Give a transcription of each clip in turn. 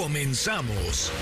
Comenzamos.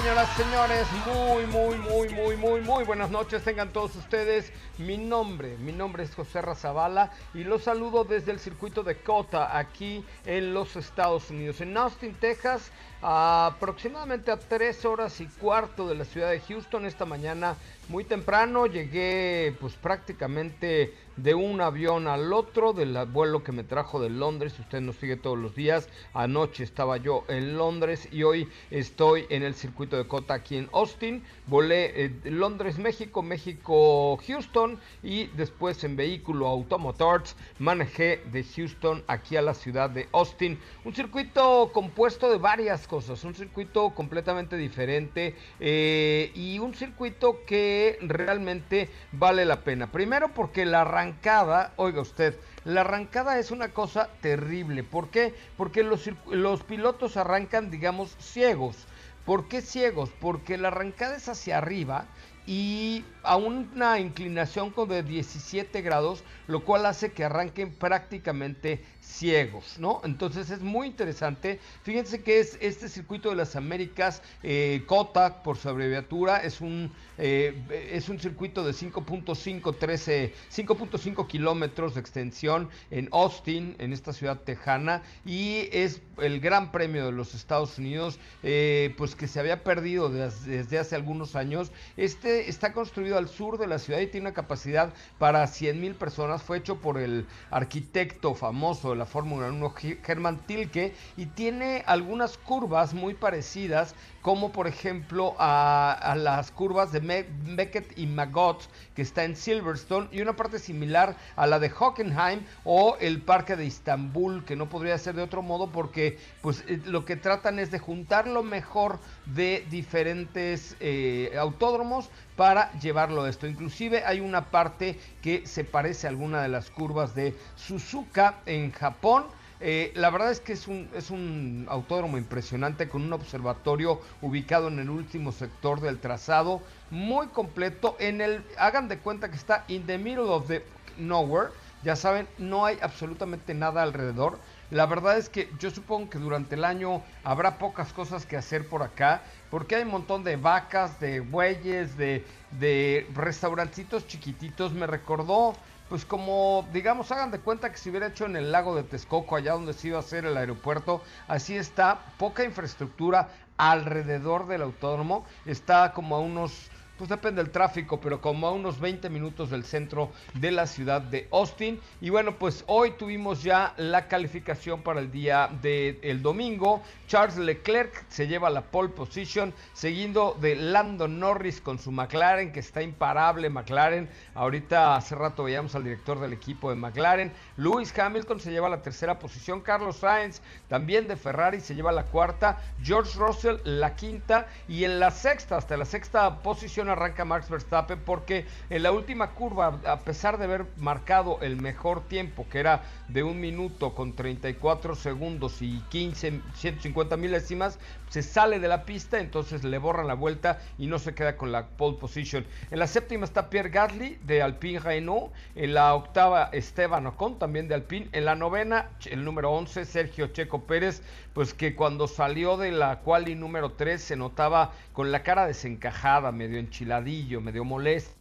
Señoras, señores, muy, muy, muy, muy, muy, muy buenas noches. Tengan todos ustedes mi nombre. Mi nombre es José Razabala y los saludo desde el circuito de Cota, aquí en los Estados Unidos, en Austin, Texas, aproximadamente a tres horas y cuarto de la ciudad de Houston. Esta mañana, muy temprano, llegué pues prácticamente de un avión al otro, del vuelo que me trajo de Londres. Usted nos sigue todos los días. Anoche estaba yo en Londres y hoy estoy en el circuito de Cota aquí en Austin. Volé eh, Londres, México, México, Houston y después en vehículo Automotors manejé de Houston aquí a la ciudad de Austin. Un circuito compuesto de varias cosas, un circuito completamente diferente eh, y un circuito que realmente vale la pena. Primero porque la arrancada, oiga usted, la arrancada es una cosa terrible. ¿Por qué? Porque los, los pilotos arrancan, digamos, ciegos. ¿Por qué ciegos? Porque la arrancada es hacia arriba y a una inclinación de 17 grados, lo cual hace que arranquen prácticamente ciegos, ¿no? Entonces es muy interesante. Fíjense que es este circuito de las Américas, eh, COTA por su abreviatura, es un, eh, es un circuito de 5.5, 13, 5.5 kilómetros de extensión en Austin, en esta ciudad tejana, y es el Gran Premio de los Estados Unidos, eh, pues que se había perdido desde, desde hace algunos años. Este está construido al sur de la ciudad y tiene una capacidad para 100 mil personas. Fue hecho por el arquitecto famoso la Fórmula 1, Germán Tilke, y tiene algunas curvas muy parecidas, como por ejemplo a, las curvas de Beckett y Magot, que está en Silverstone, y una parte similar a la de Hockenheim o el Parque de Istambul, que no podría ser de otro modo porque pues eh, lo que tratan es de juntar lo mejor de diferentes eh, autódromos para llevarlo a esto. Inclusive hay una parte que se parece a alguna de las curvas de Suzuka en Japón. Eh, la verdad es que es un, es un autódromo impresionante con un observatorio ubicado en el último sector del trazado, muy completo. En el, hagan de cuenta que está in the middle of the nowhere. Ya saben, no hay absolutamente nada alrededor. La verdad es que yo supongo que durante el año habrá pocas cosas que hacer por acá, porque hay un montón de vacas, de bueyes, de, de restaurancitos chiquititos. Me recordó, pues como, digamos, hagan de cuenta que se hubiera hecho en el lago de Texcoco, allá donde se iba a hacer el aeropuerto. Así está, poca infraestructura alrededor del autódromo. Está como a unos pues depende del tráfico, pero como a unos 20 minutos del centro de la ciudad de Austin. Y bueno, pues hoy tuvimos ya la calificación para el día del domingo. Charles Leclerc se lleva la pole position, seguido de Lando Norris con su McLaren, que está imparable McLaren. Ahorita hace rato veíamos al director del equipo de McLaren. Lewis Hamilton se lleva la tercera posición. Carlos Sainz también de Ferrari se lleva la cuarta. George Russell la quinta. Y en la sexta, hasta la sexta posición arranca Max Verstappen porque en la última curva, a pesar de haber marcado el mejor tiempo, que era de un minuto con 34 segundos y 15, 150 milésimas, se sale de la pista, entonces le borran la vuelta y no se queda con la pole position. En la séptima está Pierre Gasly de Alpine Renault, en la octava Esteban Ocon también de Alpine, en la novena el número 11 Sergio Checo Pérez, pues que cuando salió de la quali número 3 se notaba con la cara desencajada, medio enchiladillo, medio molesto.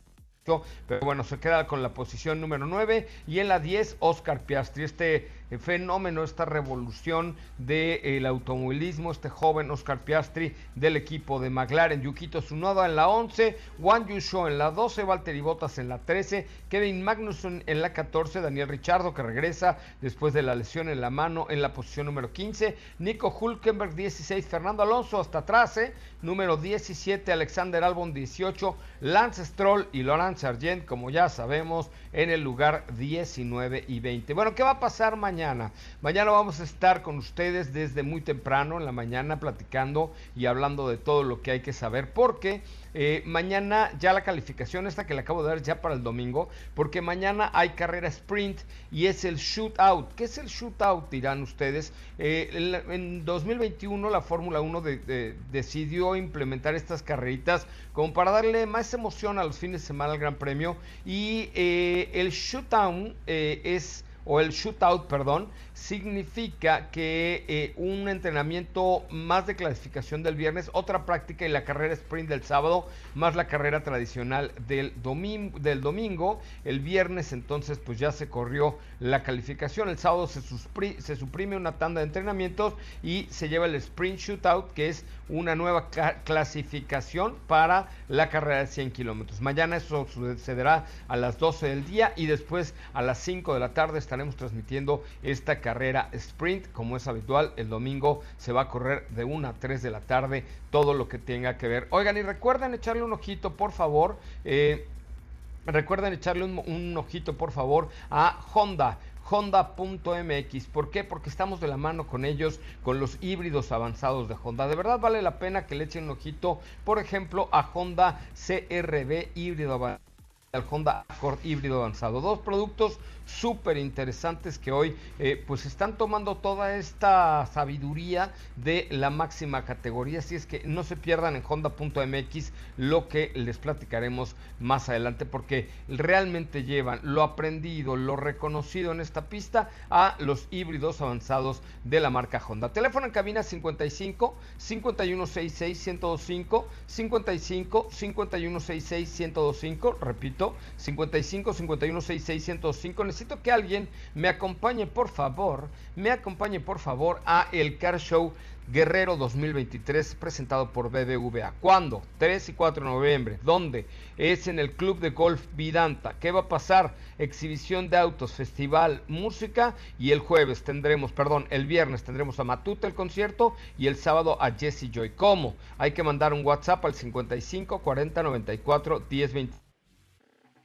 Pero bueno, se queda con la posición número 9 y en la 10 Oscar Piastri, este fenómeno, esta revolución del automovilismo, este joven Oscar Piastri del equipo de McLaren, Yukito Tsunoda en la 11, Juan Yusho en la 12, Valtteri Bottas en la 13, Kevin Magnussen en la 14, Daniel Richardo que regresa después de la lesión en la mano en la posición número 15, Nico Hulkenberg 16, Fernando Alonso hasta atrás, eh, número 17, Alexander Albon 18, Lance Stroll y Laurent Sargent, como ya sabemos, en el lugar 19 y 20. Bueno, ¿qué va a pasar mañana? Mañana. Vamos a estar con ustedes desde muy temprano en la mañana platicando y hablando de todo lo que hay que saber porque eh, mañana ya la calificación esta que le acabo de dar ya para el domingo, porque mañana hay carrera sprint y es el shootout. ¿Qué es el shootout? Dirán ustedes. Eh, en 2021 la Fórmula 1 decidió implementar estas carreritas como para darle más emoción a los fines de semana al Gran Premio y eh, el shootout es o el shootout, perdón, significa que eh, un entrenamiento más de clasificación del viernes, otra práctica y la carrera sprint del sábado, más la carrera tradicional del domingo, del domingo. El viernes entonces pues ya se corrió la calificación, el sábado se, se suprime una tanda de entrenamientos y se lleva el sprint shootout, que es una nueva clasificación para la carrera de 100 kilómetros. Mañana eso sucederá a las 12 del día y después a las 5 de la tarde estaremos transmitiendo esta carrera sprint. Como es habitual, el domingo se va a correr de 1 a 3 de la tarde todo lo que tenga que ver. Oigan, y recuerden echarle un ojito, por favor. Eh, recuerden echarle un ojito, por favor, a Honda honda.mx. ¿Por qué? Porque estamos de la mano con ellos, con los híbridos avanzados de Honda. De verdad vale la pena que le echen un ojito, por ejemplo, a Honda CRB híbrido avanzado al Honda Accord híbrido avanzado. Dos productos súper interesantes que hoy eh, pues están tomando toda esta sabiduría de la máxima categoría. Así es que no se pierdan en honda.mx lo que les platicaremos más adelante porque realmente llevan lo aprendido, lo reconocido en esta pista a los híbridos avanzados de la marca Honda. Teléfono en cabina 55 5166 1025 55 5166 1025, repito, 55 5166 1025 necesito que alguien me acompañe, por favor, me acompañe, por favor, a el Car Show Guerrero 2023 presentado por BBVA. ¿Cuándo? 3 y 4 de noviembre. ¿Dónde? Es en el Club de Golf Vidanta. ¿Qué va a pasar? Exhibición de autos, festival, música y el jueves tendremos, perdón, el viernes tendremos a Matute el concierto y el sábado a Jesse Joy. ¿Cómo? Hay que mandar un WhatsApp al 55 40 94 10 20.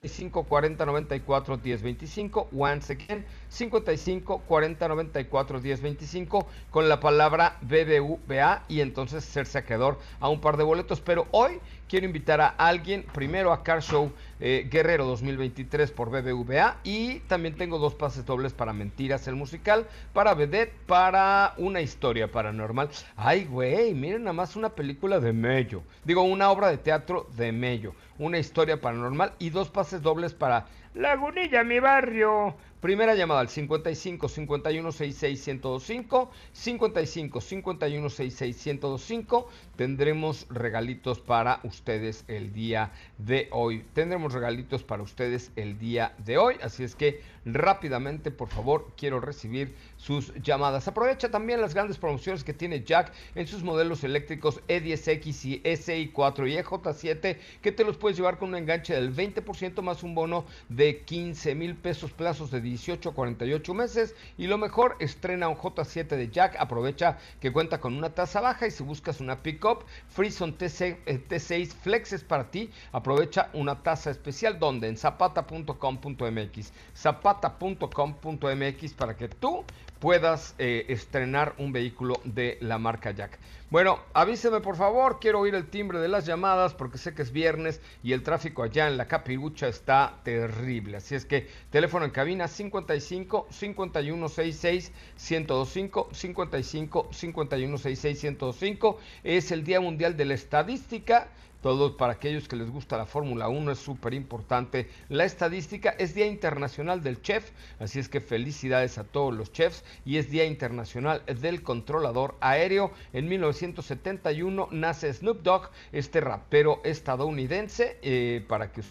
55 40 94 10 25. Once again, 55 40 94 10 25 con la palabra BBVA y entonces ser saqueador a un par de boletos. Pero hoy quiero invitar a alguien, primero a Car Show eh, Guerrero 2023 por BBVA y también tengo dos pases dobles para Mentiras, el musical, para Vedette, para una historia paranormal. Ay, güey, miren nada más una película de Mello. Digo, una obra de teatro de Mello, una historia paranormal y dos pases dobles para Lagunilla, mi barrio. Primera llamada al 55 51 66 1025, 55 51 66 1025. Tendremos regalitos para ustedes el día de hoy. Tendremos regalitos para ustedes el día de hoy. Así es que rápidamente, por favor, quiero recibir sus llamadas. Aprovecha también las grandes promociones que tiene Jack en sus modelos eléctricos E10X y SI4 y EJ7 que te los puedes llevar con un enganche del 20% más un bono de 15 mil pesos plazos de 18 a 48 meses. Y lo mejor estrena un J7 de Jack. Aprovecha que cuenta con una tasa baja y si buscas una pickup Freeson T6, T6 Flexes para ti. Aprovecha una tasa especial. Donde en zapata.com.mx zapata.com.mx para que tú puedas eh, estrenar un vehículo de la marca Jack. Bueno, avíseme por favor, quiero oír el timbre de las llamadas porque sé que es viernes y el tráfico allá en la capirucha está terrible. Así es que teléfono en cabina 55 5166 1025 55 5166 1025 es el Día Mundial de la Estadística todo para aquellos que les gusta la Fórmula 1 es súper importante. La estadística es Día Internacional del Chef, así es que felicidades a todos los chefs y es Día Internacional del Controlador Aéreo. En 1971 nace Snoop Dogg, este rapero estadounidense, eh, para que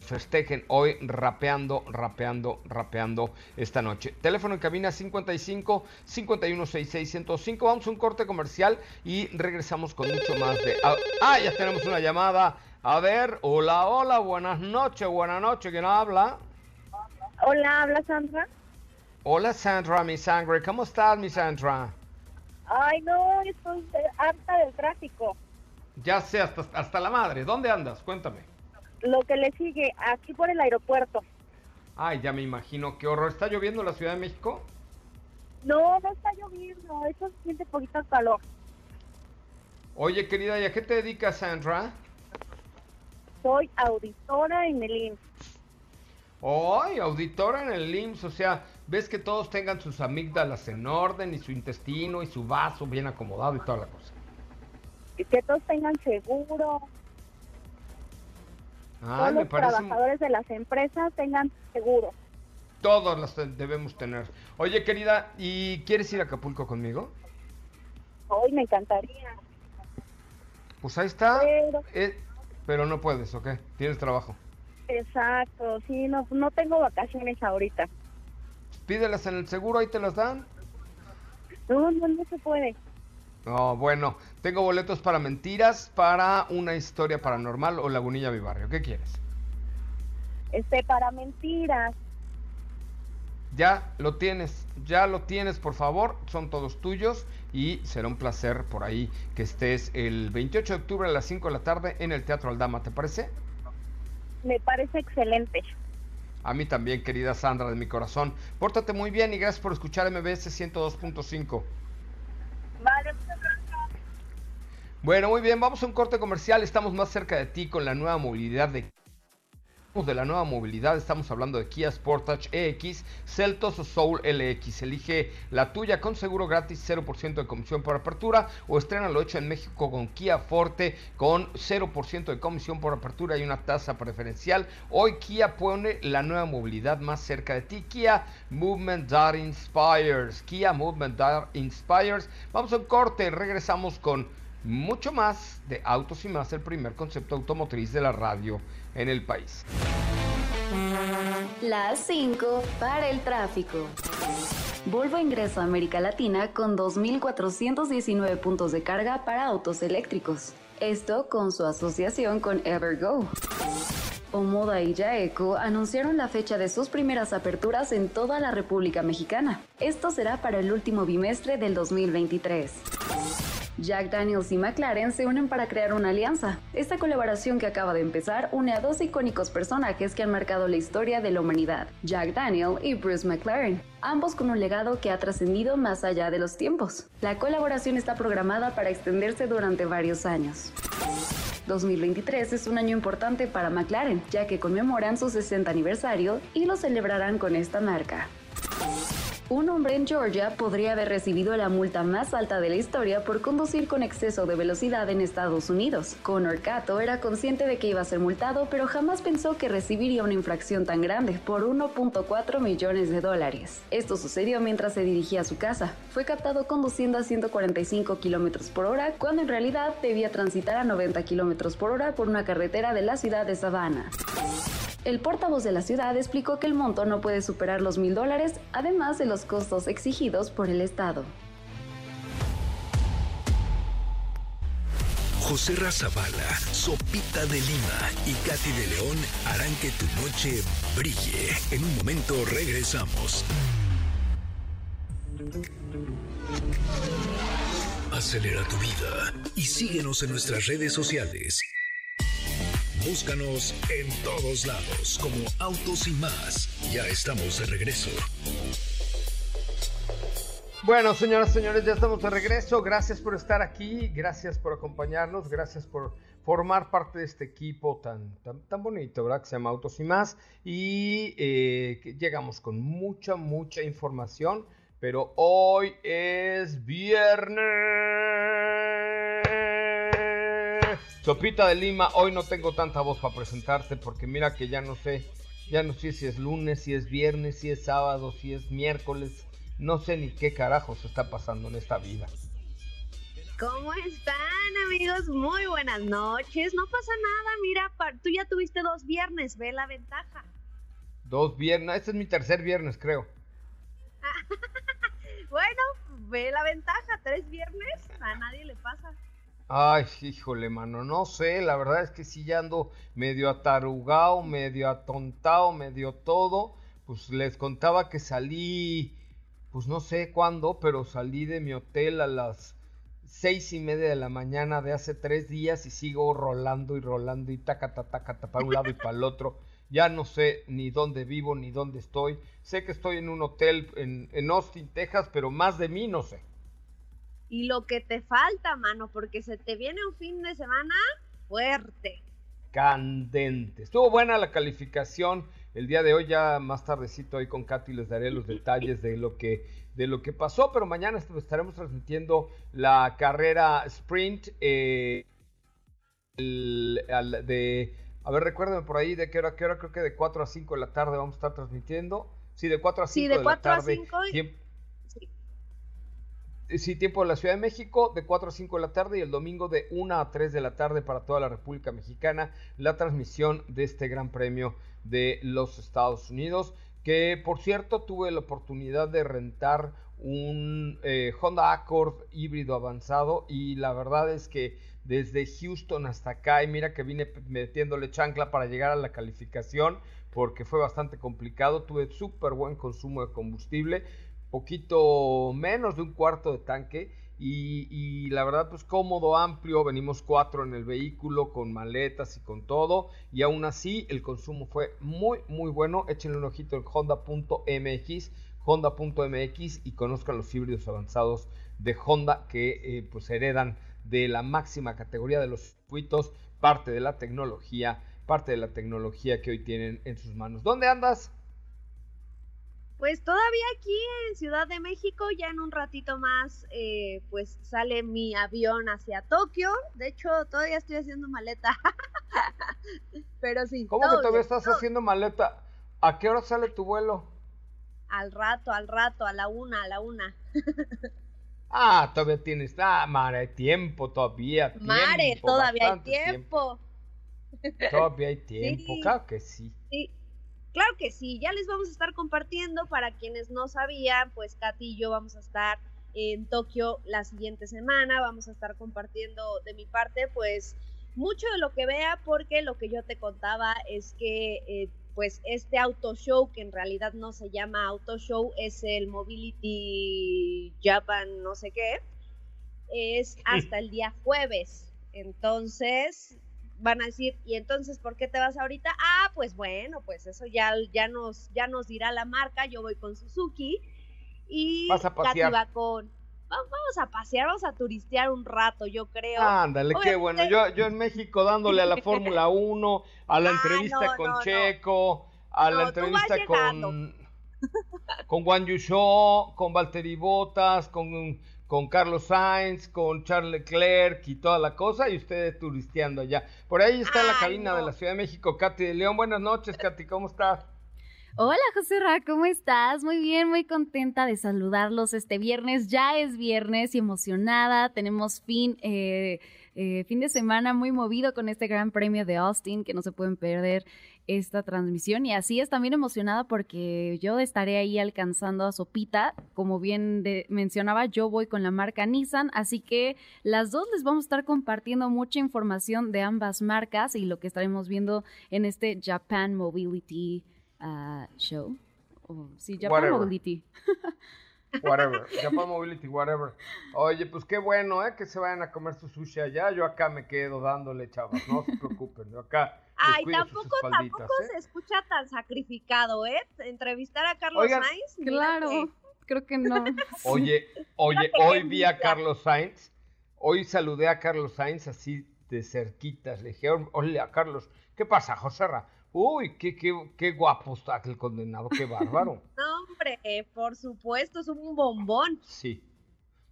festejen hoy rapeando, rapeando, rapeando esta noche. Teléfono en cabina 55 5166 105. Vamos a un corte comercial y regresamos con mucho más de. Ah, ya tenemos una llamada. A ver, hola, hola, buenas noches, buenas noches. ¿Quién habla? Hola, habla Sandra. Hola Sandra, mi sangre. ¿Cómo estás, mi Sandra? Ay, no, estoy harta del tráfico. Ya sé, hasta, hasta la madre. ¿Dónde andas? Cuéntame lo que le sigue aquí por el aeropuerto. Ay, ya me imagino, qué horror. ¿Está lloviendo en la Ciudad de México? No, no está lloviendo, eso se siente poquito calor. Oye, querida, ¿y a qué te dedicas, Sandra? Soy auditora en el IMSS. Ay, auditora en el IMSS, o sea, ves que todos tengan sus amígdalas en orden y su intestino y su vaso bien acomodado y toda la cosa. Y que todos tengan seguro, Ah, todos los parece... trabajadores de las empresas tengan seguro. Todos te- debemos tener. Oye, querida, ¿y quieres ir a Acapulco conmigo? Hoy me encantaría, Pues ahí está. pero Eh, pero no puedes, ¿ok? Tienes trabajo. exacto, sí, no, no tengo vacaciones ahorita. Pídelas en el seguro, ahí te las dan. No, no, no se puede. No, bueno, tengo boletos para mentiras, para una historia paranormal o Lagunilla Mi Barrio. ¿Qué quieres? Este, para mentiras, Ya lo tienes, ya lo tienes, por favor, son todos tuyos y será un placer por ahí que estés el 28 de octubre a las 5 de la tarde en el Teatro Aldama, ¿te parece? me parece excelente. A mí también, querida Sandra de mi corazón. Pórtate muy bien y gracias por escuchar MBS 102.5. Vale. Bueno, muy bien, vamos a un corte comercial. Estamos más cerca de ti con la nueva movilidad de de la nueva movilidad, estamos hablando de Kia Sportage EX, Celtos o Soul LX. Elige la tuya con seguro gratis, 0% de comisión por apertura o estrénalo hecho en México con Kia Forte con 0% de comisión por apertura y una tasa preferencial. Hoy Kia pone la nueva movilidad más cerca de ti. Kia Movement That Inspires. Kia Movement That Inspires. Vamos a un corte, regresamos con mucho más de Autos y más, el primer concepto automotriz de la radio en el país. Las 5 para el tráfico. Volvo ingresa a América Latina con 2.419 puntos de carga para autos eléctricos. Esto con su asociación con Evergo. Omoda y Yaeco anunciaron la fecha de sus primeras aperturas en toda la República Mexicana. Esto será para el último bimestre del 2023. Jack Daniels y McLaren se unen para crear una alianza. Esta colaboración que acaba de empezar une a dos icónicos personajes que han marcado la historia de la humanidad, Jack Daniel y Bruce McLaren, ambos con un legado que ha trascendido más allá de los tiempos. La colaboración está programada para extenderse durante varios años. 2023 es un año importante para McLaren, ya que conmemoran su 60 aniversario y lo celebrarán con esta marca. Un hombre en Georgia podría haber recibido la multa más alta de la historia por conducir con exceso de velocidad en Estados Unidos. Connor Cato era consciente de que iba a ser multado, pero jamás pensó que recibiría una infracción tan grande por 1.4 millones de dólares. Esto sucedió mientras se dirigía a su casa. Fue captado conduciendo a 145 kilómetros por hora, cuando en realidad debía transitar a 90 kilómetros por hora por una carretera de la ciudad de Savannah. El portavoz de la ciudad explicó que el monto no puede superar los mil dólares, además de los costos exigidos por el Estado. José Razabala, Sopita de Lima y Katy de León harán que tu noche brille. En un momento regresamos. Acelera tu vida y síguenos en nuestras redes sociales. Búscanos en todos lados como Autos y más. Ya estamos de regreso. Bueno, señoras y señores, ya estamos de regreso. Gracias por estar aquí, gracias por acompañarnos, gracias por formar parte de este equipo tan, tan, tan bonito, ¿verdad? Que se llama Autos y más. Y eh, llegamos con mucha, mucha información, pero hoy es viernes. Sopita de Lima, hoy no tengo tanta voz para presentarte porque mira que ya no sé, ya no sé si es lunes, si es viernes, si es sábado, si es miércoles. No sé ni qué carajos está pasando en esta vida. ¿Cómo están amigos? Muy buenas noches. No pasa nada, mira, tú ya tuviste dos viernes, ve la ventaja. Dos viernes, este es mi tercer viernes, creo. Bueno, ve la ventaja, tres viernes, a nadie le pasa. Ay, híjole, mano, no sé, la verdad es que sí ya ando medio atarugado, medio atontado, medio todo. Pues les contaba que salí, pues no sé cuándo, pero salí de mi hotel a las seis y media de la mañana de hace tres días y sigo rolando y rolando y taca, taca, taca, para un lado y para el otro. Ya no sé ni dónde vivo ni dónde estoy. Sé que estoy en un hotel en, en Austin, Texas, pero más de mí no sé. Y lo que te falta, mano, porque se te viene un fin de semana fuerte. Candente. Estuvo buena la calificación el día de hoy, ya más tardecito ahí con Katy les daré los detalles de lo que, de lo que pasó, pero mañana estaremos transmitiendo la carrera sprint eh, de... A ver, recuérdame por ahí de qué hora, qué hora, creo que de 4 a 5 de la tarde vamos a estar transmitiendo. Sí, de 4 a 5 sí, de, de la tarde. A 5 y... Sí, tiempo de la Ciudad de México, de 4 a 5 de la tarde y el domingo de 1 a 3 de la tarde para toda la República Mexicana, la transmisión de este Gran Premio de los Estados Unidos, que por cierto tuve la oportunidad de rentar un eh, Honda Accord híbrido avanzado y la verdad es que desde Houston hasta acá y mira que vine metiéndole chancla para llegar a la calificación porque fue bastante complicado, tuve súper buen consumo de combustible, poquito menos de un cuarto de tanque y, la verdad pues cómodo, amplio, venimos cuatro en el vehículo con maletas y con todo y aún así el consumo fue muy muy bueno, échenle un ojito en honda.mx honda.mx y conozcan los híbridos avanzados de Honda que eh, pues heredan de la máxima categoría de los circuitos, parte de la tecnología, parte de la tecnología que hoy tienen en sus manos. ¿Dónde andas? Pues todavía aquí en Ciudad de México, ya en un ratito más, eh, pues sale mi avión hacia Tokio. De hecho, todavía estoy haciendo maleta. Pero sí. ¿Cómo que todavía estás haciendo maleta? ¿A qué hora sale tu vuelo? Al rato, al rato, a la una, a la una. ah, todavía tienes, ah, Mare, tiempo todavía. Mare, todavía hay tiempo. Todavía hay tiempo, claro que sí. Sí, Claro que sí, ya les vamos a estar compartiendo para quienes no sabían, pues Katy y yo vamos a estar en Tokio la siguiente semana, vamos a estar compartiendo de mi parte pues mucho de lo que vea porque lo que yo te contaba es que eh, pues este auto show que en realidad no se llama auto show es el Mobility Japan no sé qué es hasta el día jueves. Entonces van a decir, ¿y entonces por qué te vas ahorita? Ah, pues bueno, pues eso ya, ya, nos, ya nos dirá la marca, yo voy con Suzuki y Katy va con... Vamos a pasear, vamos a turistear un rato, yo creo. Ándale, qué bueno. Yo, yo en México dándole a la Fórmula 1, a la ah, entrevista con Checo, a la entrevista con, con Juan Yusho, con Valtteri Bottas, con con Carlos Sainz, con Charles Leclerc y toda la cosa, y ustedes turisteando allá. Por ahí está la cabina de la Ciudad de México, Katy de León. Buenas noches, Katy, ¿cómo estás? Hola, José Ra, ¿cómo estás? Muy bien, muy contenta de saludarlos este viernes. Ya es viernes y emocionada. Tenemos fin, eh, eh, fin de semana muy movido con este Gran Premio de Austin, que no se pueden perder esta transmisión y así es también emocionada porque yo estaré ahí alcanzando a Sopita, como bien mencionaba, yo voy con la marca Nissan, así que las dos les vamos a estar compartiendo mucha información de ambas marcas y lo que estaremos viendo en este Japan Mobility uh, Show. sí, Japan Mobility. Whatever, Japan Mobility, whatever. Oye, pues qué bueno, ¿eh? Que se vayan a comer su sushi allá. Yo acá me quedo dándole, chavos. No se preocupen. Yo acá Ay, tampoco, tampoco ¿eh? se escucha tan sacrificado, ¿eh? Entrevistar a Carlos Sainz. Claro, creo que no. Oye, oye, hoy vi a Carlos Sainz, hoy saludé a Carlos Sainz así de cerquitas. Le dije, oye, a Carlos, ¿qué pasa, Joserra? Uy, qué, qué, qué guapo está el condenado, qué bárbaro. No, hombre, por supuesto, es un bombón. Sí.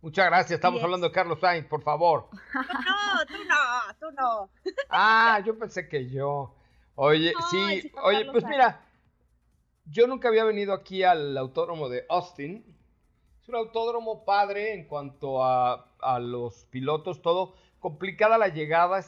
Muchas gracias. Estamos hablando de Carlos Sainz, por favor. No, tú no, tú no. Ah, yo pensé que yo. Oye, sí, oye, pues mira, yo nunca había venido aquí al autódromo de Austin. Es un autódromo padre en cuanto a, a los pilotos, todo. Complicada la llegada,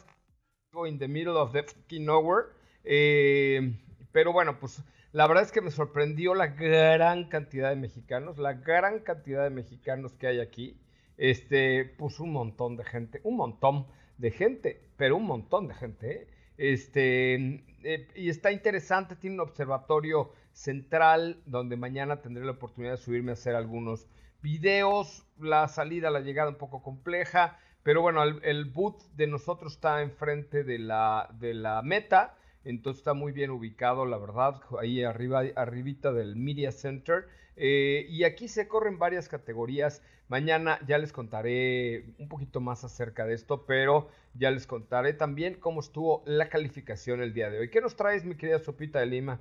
in the middle of the fucking nowhere. Eh, pero bueno, pues la verdad es que me sorprendió la gran cantidad de mexicanos, la gran cantidad de mexicanos que hay aquí. Este, pues un montón de gente, un montón de gente, pero un montón de gente. ¿eh? Este, eh, y está interesante, tiene un observatorio central donde mañana tendré la oportunidad de subirme a hacer algunos videos. La salida, la llegada un poco compleja, pero bueno, el, el boot de nosotros está enfrente de la, de la meta entonces está muy bien ubicado, la verdad, ahí arriba, arribita del Media Center. Eh, y aquí se corren varias categorías. Mañana ya les contaré un poquito más acerca de esto, pero ya les contaré también cómo estuvo la calificación el día de hoy. ¿Qué nos traes, mi querida Sopita de Lima?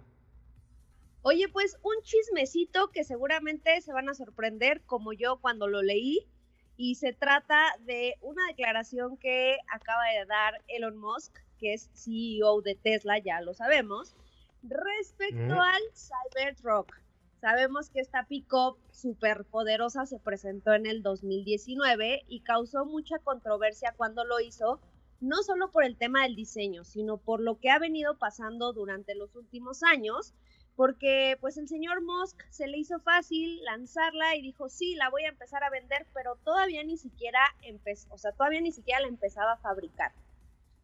Oye, pues un chismecito que seguramente se van a sorprender como yo cuando lo leí. Y se trata de una declaración que acaba de dar Elon Musk, que es CEO de Tesla, ya lo sabemos, respecto al Cybertruck. Sabemos que esta pick-up súper poderosa se presentó en el 2019 y causó mucha controversia cuando lo hizo, no solo por el tema del diseño, sino por lo que ha venido pasando durante los últimos años, porque pues el señor Musk se le hizo fácil lanzarla y dijo, sí, la voy a empezar a vender, pero todavía ni siquiera empezó, o sea, todavía ni siquiera la empezaba a fabricar.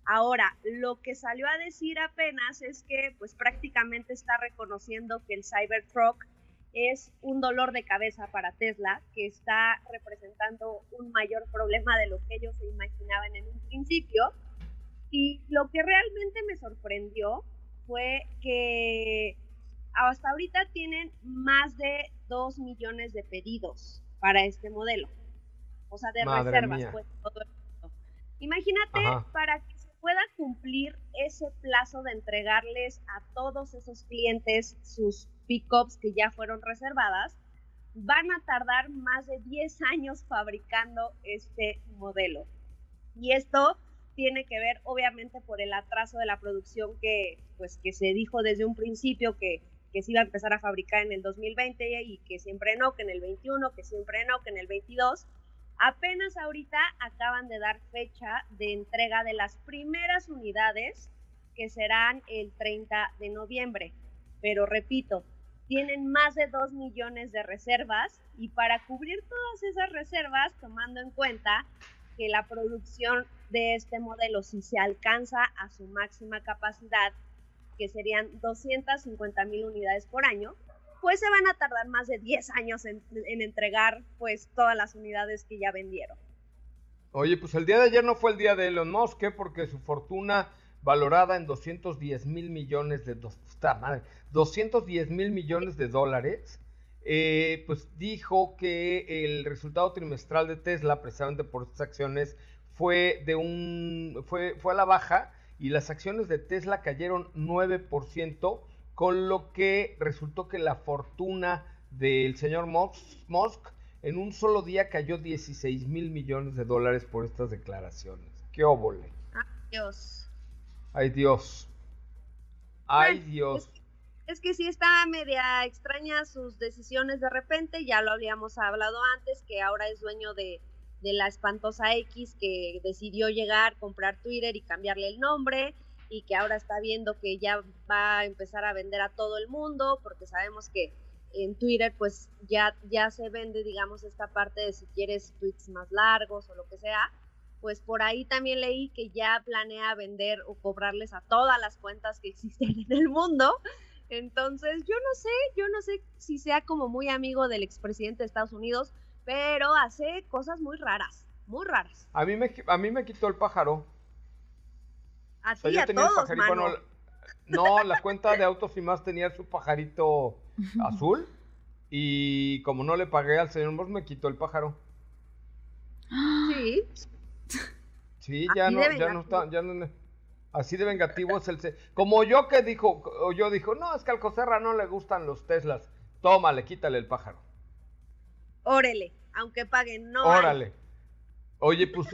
Ahora, lo que salió a decir apenas es que pues prácticamente está reconociendo que el Cybertruck es un dolor de cabeza para Tesla, que está representando un mayor problema de lo que ellos se imaginaban en un principio. Y lo que realmente me sorprendió fue que hasta ahorita tienen más de 2 millones de pedidos para este modelo. O sea, de reservas, pues, todo Imagínate para que pueda cumplir ese plazo de entregarles a todos esos clientes sus pickups que ya fueron reservadas, van a tardar más de 10 años fabricando este modelo. Y esto tiene que ver obviamente por el atraso de la producción que pues que se dijo desde un principio que, que se iba a empezar a fabricar en el 2020 y que siempre no, que en el 21, que siempre no, que en el 22. Apenas ahorita acaban de dar fecha de entrega de las primeras unidades que serán el 30 de noviembre. Pero repito, tienen más de 2 millones de reservas y para cubrir todas esas reservas, tomando en cuenta que la producción de este modelo, si se alcanza a su máxima capacidad, que serían 250 mil unidades por año, pues se van a tardar más de 10 años en, entregar pues todas las unidades que ya vendieron. Oye, pues el día de ayer no fue el día de Elon Musk, ¿eh? porque su fortuna valorada en 210 mil millones de, 210 mil millones de dólares, eh, pues dijo que el resultado trimestral de Tesla, precisamente por estas acciones, fue de un fue, fue a la baja y las acciones de Tesla cayeron 9%, con lo que resultó que la fortuna del señor Musk en un solo día cayó 16 mil millones de dólares por estas declaraciones. ¡Qué óvole! Dios. Ay Dios. Ay Dios. Es, que sí está media extraña sus decisiones de repente, ya lo habíamos hablado antes, que ahora es dueño de, de la espantosa X que decidió llegar, comprar Twitter y cambiarle el nombre y que ahora está viendo que ya va a empezar a vender a todo el mundo porque sabemos que en Twitter pues ya, ya se vende digamos esta parte de si quieres tweets más largos o lo que sea pues por ahí también leí que ya planea vender o cobrarles a todas las cuentas que existen en el mundo. Entonces, yo no sé, yo no sé si sea como muy amigo del expresidente de Estados Unidos, pero hace cosas muy raras, muy raras. A mí me, a mí me quitó el pájaro. A ti, a todos, no, la cuenta de autos y más tenía su pajarito azul y como no le pagué al señor Moss me quitó el pájaro. Sí. Sí, ya no, ya no está, ya no, así de vengativo es el... Como yo que dijo, o yo dijo, no, es que al Coserra no le gustan los Teslas. Tómale, quítale el pájaro. Órale, aunque paguen, no. Órale. Oye, pues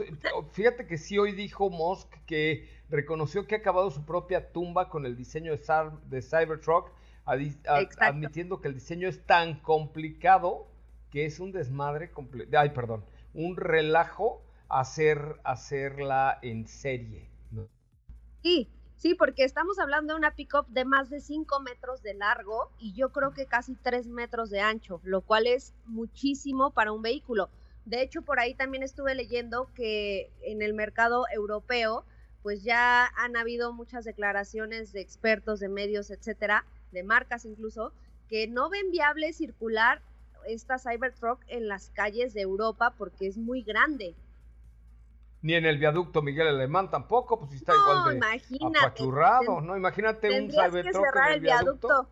fíjate que sí hoy dijo Musk que reconoció que ha acabado su propia tumba con el diseño de, de Cybertruck, admitiendo que el diseño es tan complicado que es un desmadre. Ay, perdón, un relajo hacer, hacerla en serie. Sí, sí, porque estamos hablando de una pickup de más de 5 metros de largo y yo creo que casi 3 metros de ancho, lo cual es muchísimo para un vehículo. De hecho, por ahí también estuve leyendo que en el mercado europeo, pues ya han habido muchas declaraciones de expertos, de medios, etcétera, de marcas incluso, que no ven viable circular esta Cybertruck en las calles de Europa porque es muy grande. ni en el viaducto Miguel Alemán tampoco, pues está igual de imagínate, apachurrado, ¿no? Imagínate un Cybertruck en el viaducto.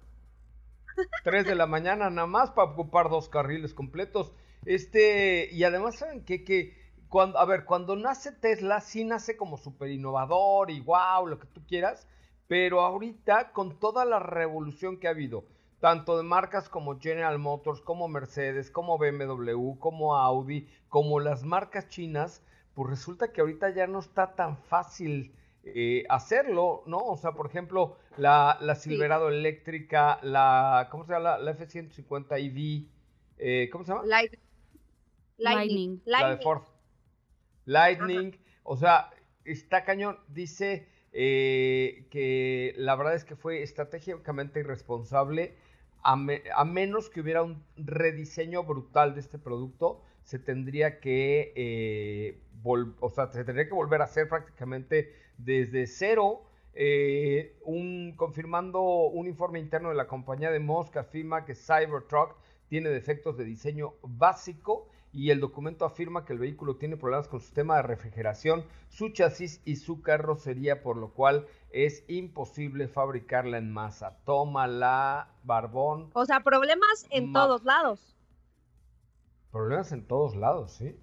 3 de la mañana nada más para ocupar dos carriles completos. Este, y además, ¿saben qué? Que cuando, a ver, cuando nace Tesla, sí nace como súper innovador y wow, lo que tú quieras, pero ahorita con toda la revolución que ha habido, tanto de marcas como General Motors, como Mercedes, como BMW, como Audi, como las marcas chinas, pues resulta que ahorita ya no está tan fácil eh, hacerlo, ¿no? O sea, por ejemplo, la, Silverado eléctrica, la, ¿cómo se llama? La, F-150 EV, eh, ¿cómo se llama? Lightning. La de Ford. Lightning, o sea, está cañón. Dice eh, que la verdad es que fue estratégicamente irresponsable, a, menos que hubiera un rediseño brutal de este producto, se tendría que, o sea, se tendría que volver a hacer prácticamente desde cero, eh, un, confirmando un informe interno de la compañía de Mosca afirma que Cybertruck tiene defectos de diseño básico y el documento afirma que el vehículo tiene problemas con su sistema de refrigeración, su chasis y su carrocería, por lo cual es imposible fabricarla en masa. Tómala, barbón. O sea, problemas en todos lados. Problemas en todos lados, sí.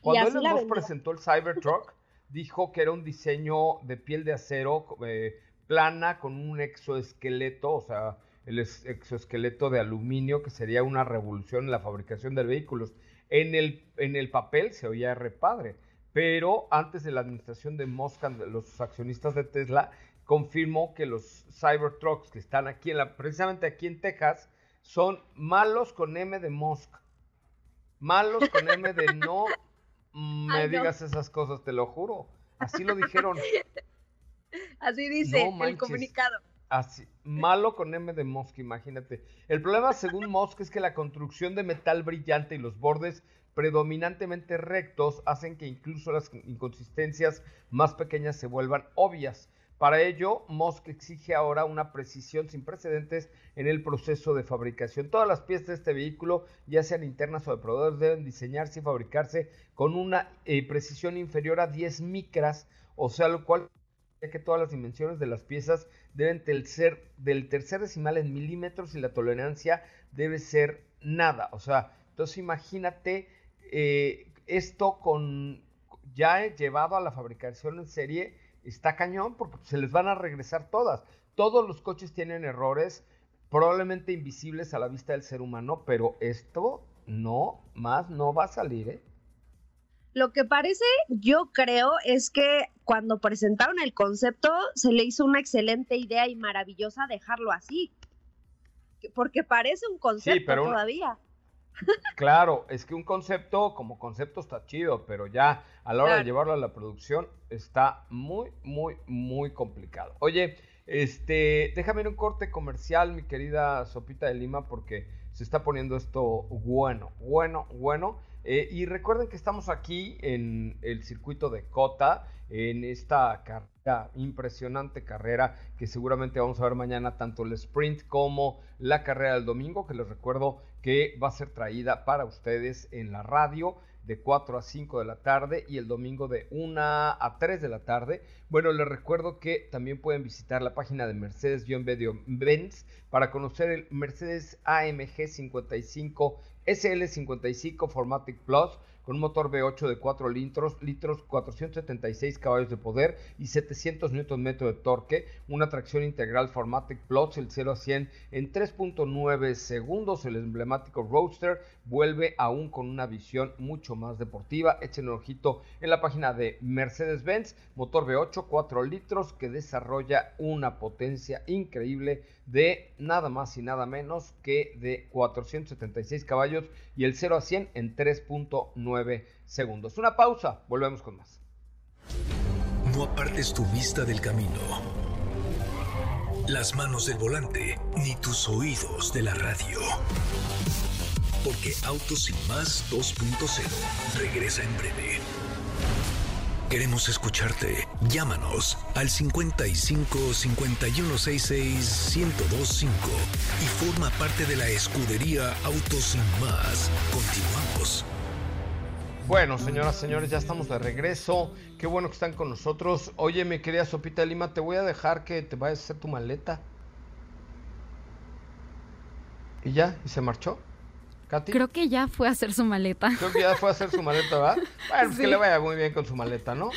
Cuando Elon Musk presentó el Cybertruck, dijo que era un diseño de piel de acero eh, plana con un exoesqueleto, o sea, el exoesqueleto de aluminio, que sería una revolución en la fabricación de vehículos. En el, en el papel se oía repadre, pero antes de la administración de Musk, los accionistas de Tesla, confirmó que los Cybertrucks que están aquí, en la, precisamente aquí en Texas, son malos con M de Musk. Malos con M de no me digas esas cosas, te lo juro. Así lo dijeron. Así dice el comunicado. Así, malo con M de Musk, imagínate. El problema, según Musk, es que la construcción de metal brillante y los bordes predominantemente rectos hacen que incluso las inconsistencias más pequeñas se vuelvan obvias. Para ello, Musk exige ahora una precisión sin precedentes en el proceso de fabricación. Todas las piezas de este vehículo, ya sean internas o de proveedores, deben diseñarse y fabricarse con una eh, precisión inferior a 10 micras, o sea, lo cual que todas las dimensiones de las piezas deben ser del tercer decimal en milímetros y la tolerancia debe ser nada. O sea, entonces imagínate eh, esto con ya llevado a la fabricación en serie está cañón porque se les van a regresar todas. Todos los coches tienen errores probablemente invisibles a la vista del ser humano, pero esto no, más no va a salir, ¿eh? Lo que parece, yo creo, es que cuando presentaron el concepto se le hizo una excelente idea y maravillosa dejarlo así. Porque parece un concepto todavía. Claro, es que un concepto como concepto está chido, pero ya a la hora de llevarlo a la producción está muy, muy, muy complicado. Oye, este, déjame ir un corte comercial, mi querida Sopita de Lima, porque se está poniendo esto bueno, bueno, bueno. Eh, y recuerden que estamos aquí en el circuito de Cota, en esta carrera, impresionante carrera que seguramente vamos a ver mañana, tanto el sprint como la carrera del domingo, que les recuerdo que va a ser traída para ustedes en la radio de 4 a 5 de la tarde y el domingo de 1 a 3 de la tarde. Bueno, les recuerdo que también pueden visitar la página de Mercedes-Benz para conocer el Mercedes AMG 55 SL55 Formatic Plus con un motor V8 de 4 litros, litros 476 caballos de poder y 700 Nm de torque, una tracción integral Formatic Plus, el 0 a 100 en 3.9 segundos, el emblemático Roadster vuelve aún con una visión mucho más deportiva, echen un ojito en la página de Mercedes-Benz, motor V8 4 litros que desarrolla una potencia increíble de nada más y nada menos que de 476 caballos y el 0 a 100 en 3.9 segundos. Una pausa, volvemos con más. No apartes tu vista del camino, las manos del volante, ni tus oídos de la radio. Porque Autos y más 2.0 regresa en breve. Queremos escucharte. Llámanos al 55 5166 1025 y forma parte de la escudería Autos Más. Continuamos. Bueno, señoras, señores, ya estamos de regreso. Qué bueno que están con nosotros. Oye, mi querida Sopita de Lima, te voy a dejar que te vayas a hacer tu maleta. ¿Y ya? ¿Y se marchó? ¿Katy? Creo que ya fue a hacer su maleta. Creo que ya fue a hacer su maleta, ¿verdad? Bueno, pues que le vaya muy bien con su maleta, ¿no?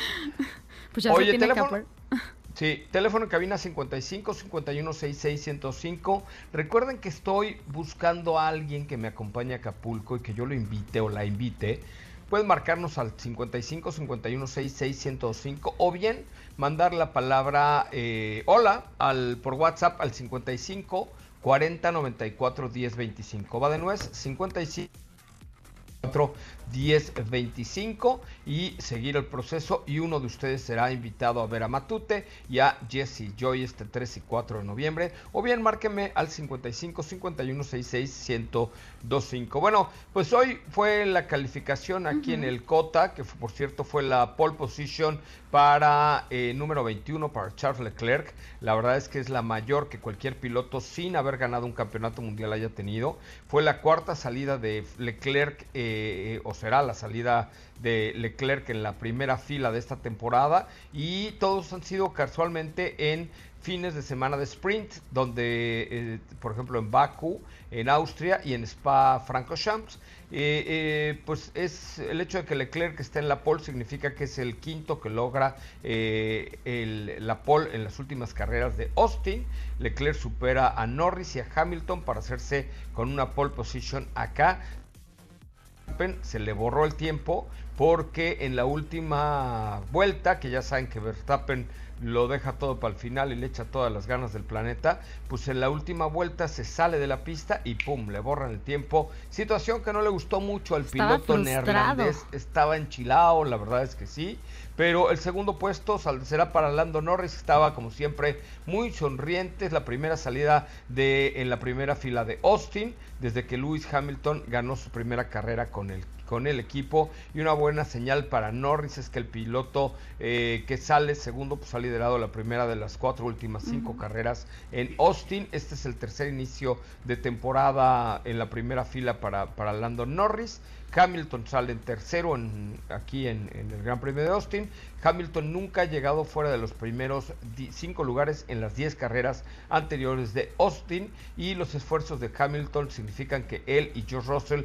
Pues ya Oye, se tiene teléfono. Sí, teléfono en cabina 55 51 66 105. Recuerden que estoy buscando a alguien que me acompañe a Acapulco y que yo lo invite o la invite. Pueden marcarnos al 55 51 66 105 o bien mandar la palabra eh, hola al, por WhatsApp al 55 40 94 10 25. Va de nuez 55 4 10 25 y seguir el proceso y uno de ustedes será invitado a ver a Matute y a Jesse Joy este 3 y 4 de noviembre o bien márqueme al 55 51 66 1025 bueno pues hoy fue la calificación aquí en el Cota que fue- por cierto fue la pole position para eh, número 21 para Charles Leclerc. La verdad es que es la mayor que cualquier piloto sin haber ganado un campeonato mundial haya tenido. Fue la cuarta salida de Leclerc eh, o será la salida de Leclerc en la primera fila de esta temporada y todos han sido casualmente en fines de semana de sprint, donde, eh, por ejemplo, en Baku, en Austria y en Spa Francorchamps, eh, eh, pues es el hecho de que Leclerc esté en la pole significa que es el quinto que logra eh, la pole en las últimas carreras de Austin. Leclerc supera a Norris y a Hamilton para hacerse con una pole position acá. Se le borró el tiempo porque en la última vuelta, que ya saben que Verstappen lo deja todo para el final y le echa todas las ganas del planeta, pues en la última vuelta se sale de la pista y pum, le borran el tiempo. Situación que no le gustó mucho al Estaba piloto frustrado. neerlandés, estaba enchilado, la verdad es que sí. Pero el segundo puesto será para Lando Norris, estaba como siempre muy sonriente. Es la primera salida de en la primera fila de Austin, desde que Lewis Hamilton ganó su primera carrera con el, con el equipo. Y una buena señal para Norris es que el piloto eh, que sale segundo, pues ha liderado la primera de las cuatro últimas cinco carreras en Austin. Este es el tercer inicio de temporada en la primera fila para, para Lando Norris. Hamilton sale en tercero en- aquí en, en el Gran Premio de Austin. Hamilton nunca ha llegado fuera de los primeros cinco lugares en las 10 carreras anteriores de Austin y los esfuerzos de Hamilton significan que él y George Russell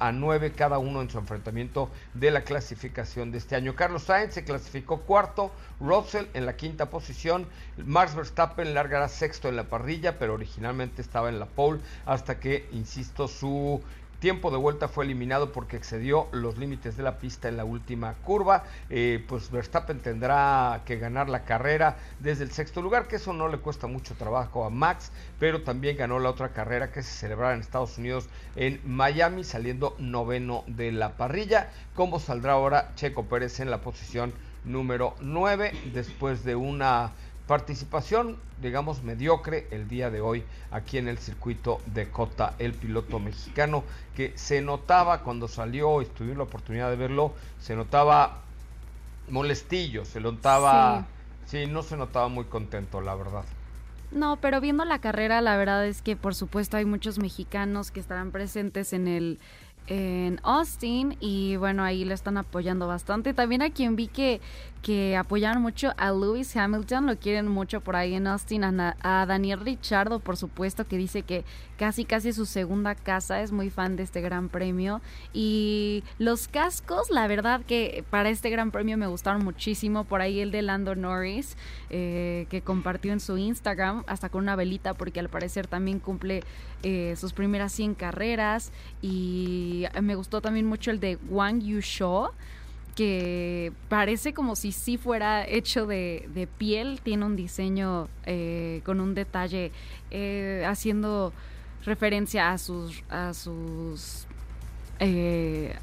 a 9 cada uno en su enfrentamiento de la clasificación de este año. Carlos Sainz se clasificó cuarto, Russell en la quinta posición, Max Verstappen largará sexto en la parrilla, pero originalmente estaba en la pole hasta que, insisto, su tiempo de vuelta fue eliminado porque excedió los límites de la pista en la última curva. Eh, pues Verstappen tendrá que ganar la carrera desde el sexto lugar, que eso no le cuesta mucho trabajo a Max, pero también ganó la otra carrera que se celebrará en Estados Unidos en Miami, saliendo noveno de la parrilla. ¿Cómo saldrá ahora Checo Pérez en la posición número 9 después de una participación, digamos, mediocre el día de hoy aquí en el circuito de Cota, el piloto mexicano que se notaba cuando salió, y tuvimos la oportunidad de verlo, se notaba molestillo, se notaba, sí, no se notaba muy contento, la verdad. No, pero viendo la carrera, la verdad es que por supuesto hay muchos mexicanos que estarán presentes en el en Austin y bueno, ahí le están apoyando bastante. También a quien vi que, que apoyaron mucho a Lewis Hamilton, lo quieren mucho por ahí en Austin, a, Daniel Richardo, por supuesto, que dice que casi casi su segunda casa, es muy fan de este gran premio. Y los cascos, la verdad que para este gran premio me gustaron muchísimo. Por ahí el de Lando Norris, eh, que compartió en su Instagram, hasta con una velita, porque al parecer también cumple eh, sus primeras 100 carreras. Y me gustó también mucho el de Wang Yusho que parece como si sí fuera hecho de, de piel, tiene un diseño eh, con un detalle eh, haciendo referencia a sus a sus eh,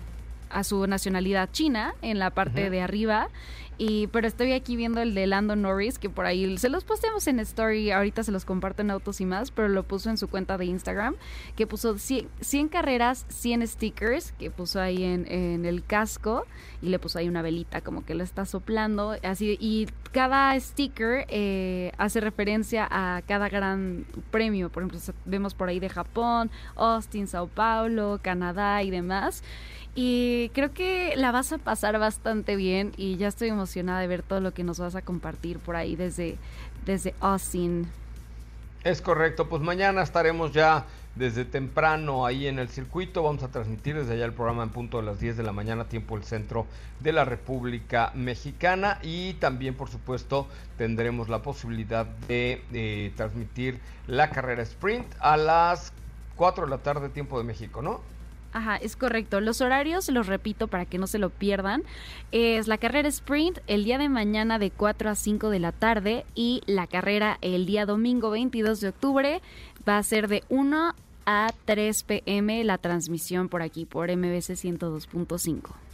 a su nacionalidad china en la parte de arriba y pero estoy aquí viendo el de Lando Norris que por ahí se los posteamos en story ahorita se los comparto en autos y más pero lo puso en su cuenta de Instagram que puso 100, 100 carreras 100 stickers que puso ahí en, en el casco y le puso ahí una velita como que lo está soplando así y cada sticker eh, hace referencia a cada gran premio por ejemplo vemos por ahí de Japón Austin Sao Paulo Canadá y demás y creo que la vas a pasar bastante bien y ya estoy emocionada de ver todo lo que nos vas a compartir por ahí desde, desde Austin. Es correcto, pues mañana estaremos ya desde temprano ahí en el circuito. Vamos a transmitir desde allá el programa en punto de las 10 de la mañana, tiempo del centro de la República Mexicana. Y también, por supuesto, tendremos la posibilidad de eh, transmitir la carrera sprint a las 4 de la tarde, tiempo de México, ¿no? Ajá, es correcto. Los horarios, los repito para que no se lo pierdan, es la carrera sprint el día de mañana de 4 a 5 de la tarde y la carrera el día domingo 22 de octubre va a ser de 1 a 3 pm la transmisión por aquí, por MBC 102.5.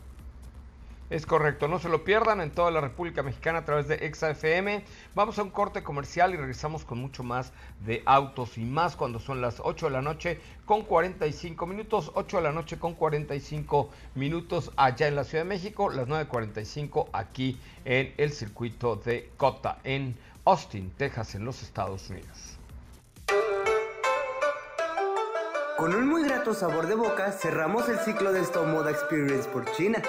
Es correcto, no se lo pierdan en toda la República Mexicana a través de ExaFM. Vamos a un corte comercial y regresamos con mucho más de autos y más cuando son las 8 de la noche con 45 minutos, 8 de la noche con 45 minutos allá en la Ciudad de México, las 9.45 aquí en el circuito de Cota en Austin, Texas, en los Estados Unidos. Con un muy grato sabor de boca, cerramos el ciclo de esta Moda Experience por China.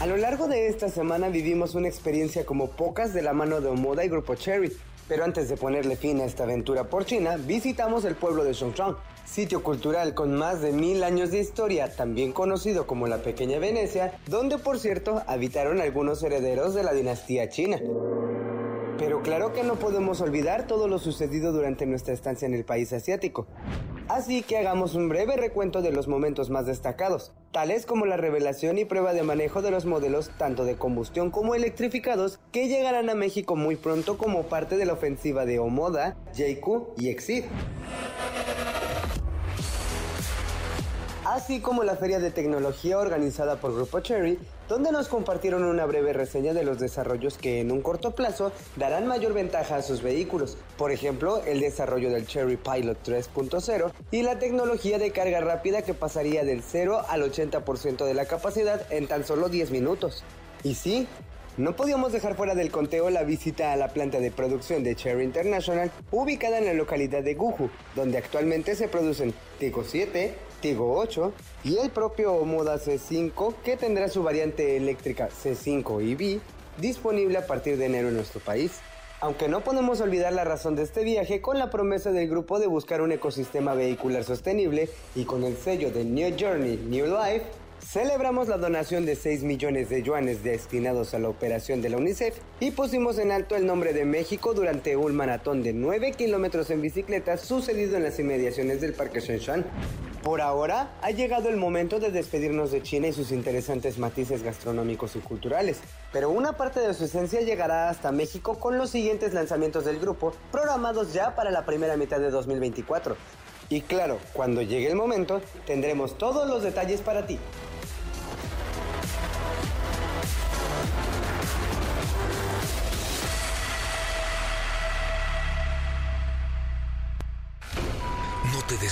A lo largo de esta semana vivimos una experiencia como pocas de la mano de Omoda y Grupo Cherry. Pero antes de ponerle fin a esta aventura por China, visitamos el pueblo de Chongchang, sitio cultural con más de mil años de historia, también conocido como la Pequeña Venecia, donde por cierto habitaron algunos herederos de la dinastía china. Pero claro que no podemos olvidar todo lo sucedido durante nuestra estancia en el país asiático. Así que hagamos un breve recuento de los momentos más destacados, tales como la revelación y prueba de manejo de los modelos tanto de combustión como electrificados que llegarán a México muy pronto como parte de la ofensiva de Omoda, JQ y Exit así como la feria de tecnología organizada por Grupo Cherry, donde nos compartieron una breve reseña de los desarrollos que en un corto plazo darán mayor ventaja a sus vehículos, por ejemplo, el desarrollo del Cherry Pilot 3.0 y la tecnología de carga rápida que pasaría del 0 al 80% de la capacidad en tan solo 10 minutos. Y sí, no podíamos dejar fuera del conteo la visita a la planta de producción de Cherry International, ubicada en la localidad de Guju, donde actualmente se producen Tigo 7, Tigo 8 y el propio Moda C5 que tendrá su variante eléctrica C5 EV disponible a partir de enero en nuestro país. Aunque no podemos olvidar la razón de este viaje con la promesa del grupo de buscar un ecosistema vehicular sostenible y con el sello de New Journey, New Life, Celebramos la donación de 6 millones de yuanes destinados a la operación de la UNICEF y pusimos en alto el nombre de México durante un maratón de 9 kilómetros en bicicleta sucedido en las inmediaciones del Parque Shenshan. Por ahora, ha llegado el momento de despedirnos de China y sus interesantes matices gastronómicos y culturales, pero una parte de su esencia llegará hasta México con los siguientes lanzamientos del grupo, programados ya para la primera mitad de 2024. Y claro, cuando llegue el momento, tendremos todos los detalles para ti.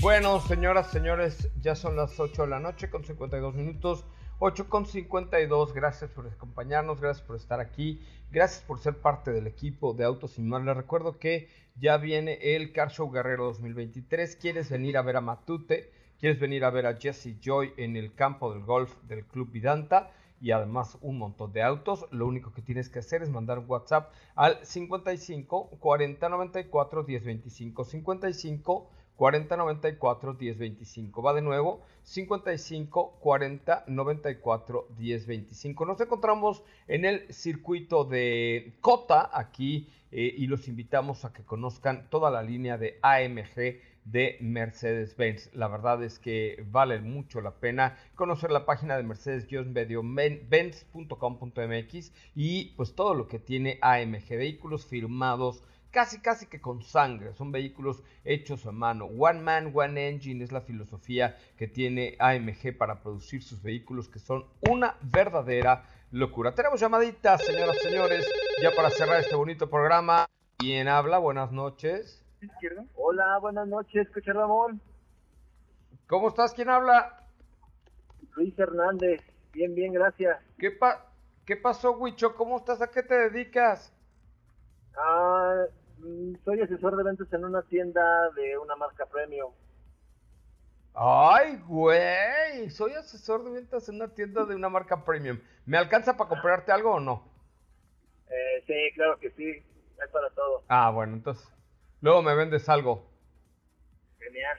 Bueno, señoras, señores, ya son las 8 de la noche con 52 minutos. 8 con 52. Gracias por acompañarnos, gracias por estar aquí, gracias por ser parte del equipo de Autos y Más. Les recuerdo que ya viene el Car Show Guerrero 2023. ¿Quieres venir a ver a Matute? ¿Quieres venir a ver a Jesse Joy en el campo del golf del Club Vidanta? Y además un montón de autos. Lo único que tienes que hacer es mandar WhatsApp al 55 40 94 10 25 55 40 94 10 25. Va de nuevo 55 40 94 10 25. Nos encontramos en el circuito de Cota aquí eh, y los invitamos a que conozcan toda la línea de AMG de Mercedes-Benz. La verdad es que vale mucho la pena conocer la página de Mercedes-Benz.com.mx y pues todo lo que tiene AMG, vehículos firmados casi casi que con sangre, son vehículos hechos a mano. One Man, One Engine es la filosofía que tiene AMG para producir sus vehículos que son una verdadera locura. Tenemos llamaditas, señoras y señores, ya para cerrar este bonito programa. ¿Quién habla? Buenas noches. Hola, buenas noches, escucha Ramón. ¿Cómo estás? ¿Quién habla? Luis Hernández, bien, bien, gracias. ¿Qué, pa ¿Qué pasó, Huicho? ¿Cómo estás? ¿A qué te dedicas? Ah, mm, soy asesor de ventas en una tienda de una marca premium. Ay, güey, soy asesor de ventas en una tienda de una marca premium. ¿Me alcanza para comprarte algo o no? Eh, sí, claro que sí, hay para todo. Ah, bueno, entonces, luego me vendes algo. Genial.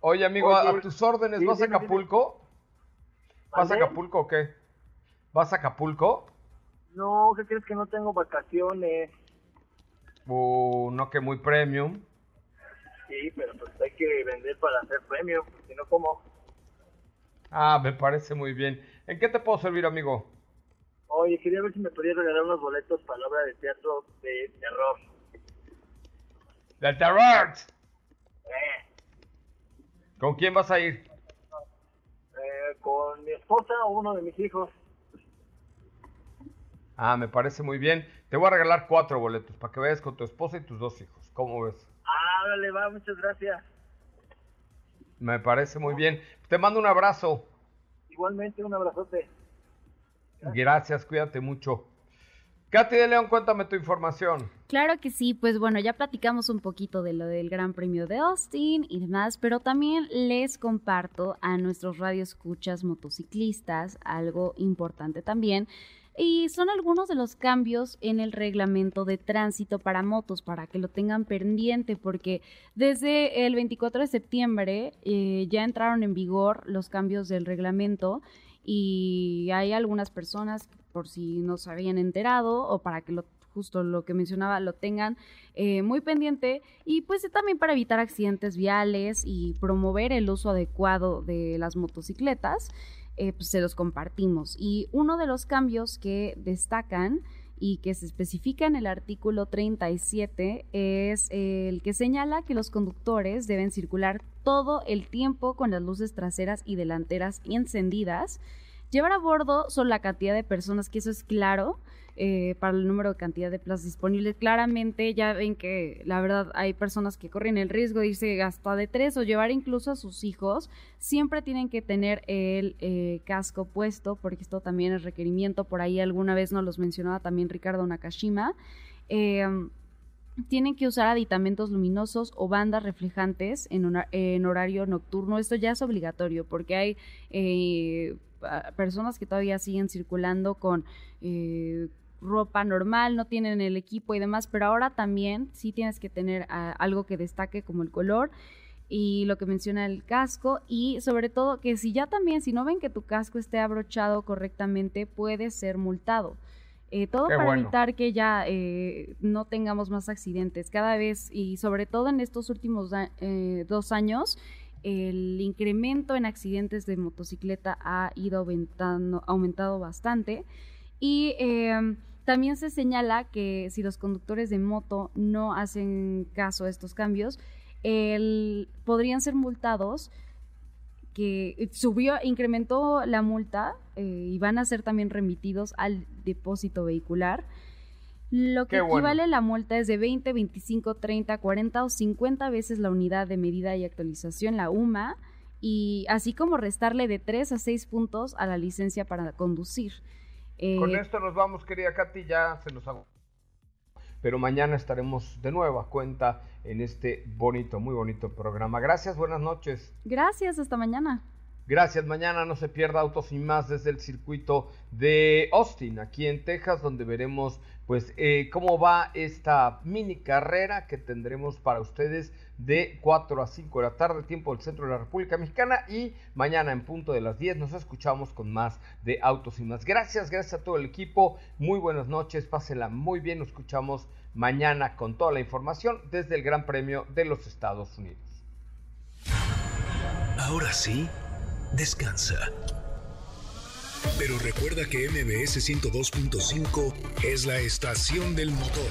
Oye, amigo, a, tus órdenes, ¿vas a Acapulco? ¿Vas a Acapulco o qué? ¿Vas a Acapulco? No, ¿qué crees que no tengo vacaciones? Uh, no que muy premium. Sí, pero pues hay que vender para hacer premium, si no, ¿cómo? Ah, me parece muy bien. ¿En qué te puedo servir, amigo? Oye, quería ver si me podías regalar unos boletos para la obra de teatro de terror. ¡De terror! Eh. ¿Con quién vas a ir? Eh, con mi esposa o uno de mis hijos. Ah, me parece muy bien. Te voy a regalar cuatro boletos para que vayas con tu esposa y tus dos hijos. ¿Cómo ves? Ah, dale, va, muchas gracias. Me parece muy bien. Te mando un abrazo. Igualmente, un abrazote. Gracias, cuídate mucho. Katy de León, cuéntame tu información. Claro que sí, pues bueno, ya platicamos un poquito de lo del Gran Premio de Austin y demás, pero también les comparto a nuestros radioescuchas motociclistas algo importante también y son algunos de los cambios en el reglamento de tránsito para motos, para que lo tengan pendiente, porque desde el 24 de septiembre eh, ya entraron en vigor los cambios del reglamento y hay algunas personas, por si no se habían enterado o para que lo justo lo que mencionaba, lo tengan eh, muy pendiente y pues también para evitar accidentes viales y promover el uso adecuado de las motocicletas. Eh, pues se los compartimos. Y uno de los cambios que destacan y que se especifica en el artículo 37 es el que señala que los conductores deben circular todo el tiempo con las luces traseras y delanteras encendidas, llevar a bordo solo la cantidad de personas, que eso es claro, eh, para el número de cantidad de plazas disponibles. Claramente ya ven que la verdad hay personas que corren el riesgo de irse hasta de tres o llevar incluso a sus hijos. Siempre tienen que tener el eh, casco puesto porque esto también es requerimiento. Por ahí alguna vez nos los mencionaba también Ricardo Nakashima. Em, tienen que usar aditamentos luminosos o bandas reflejantes en, en, horario nocturno. Esto ya es obligatorio porque hay eh, personas que todavía siguen circulando con eh, ropa normal, no tienen el equipo y demás, pero ahora también sí tienes que tener ah, algo que destaque como el color y lo que menciona el casco y sobre todo que si ya también, si no ven que tu casco esté abrochado correctamente, puede ser multado. Eh, todo para evitar que ya eh, no tengamos más accidentes. Cada vez y sobre todo en estos últimos eh, dos años, el incremento en accidentes de motocicleta ha ido aumentando, aumentado bastante. Y em, también se señala que si los conductores de moto no hacen caso a estos cambios, podrían ser multados que subió, incrementó la multa eh, y van a ser también remitidos al depósito vehicular. Lo que equivale a la multa es de 20, 25, 30, 40 o 50 veces la unidad de medida y actualización, la UMA, y así como restarle de 3 a 6 puntos a la licencia para conducir. Con eh, esto nos vamos, querida Katy, ya se nos hago. Pero mañana estaremos de nuevo a cuenta en este bonito, muy bonito programa. Gracias, buenas noches. Gracias, hasta mañana. Gracias, mañana no se pierda Autos y más desde el circuito de Austin, aquí en Texas, donde veremos pues eh, cómo va esta mini carrera que tendremos para ustedes de 4 a 5 de la tarde, tiempo del centro de la República Mexicana. Y mañana en punto de las 10 nos escuchamos con más de Autos y más. Gracias, gracias a todo el equipo. Muy buenas noches, pásela muy bien. Nos escuchamos mañana con toda la información desde el Gran Premio de los Estados Unidos. Ahora sí, descansa. Pero recuerda que MBS 102.5 es la estación del motor.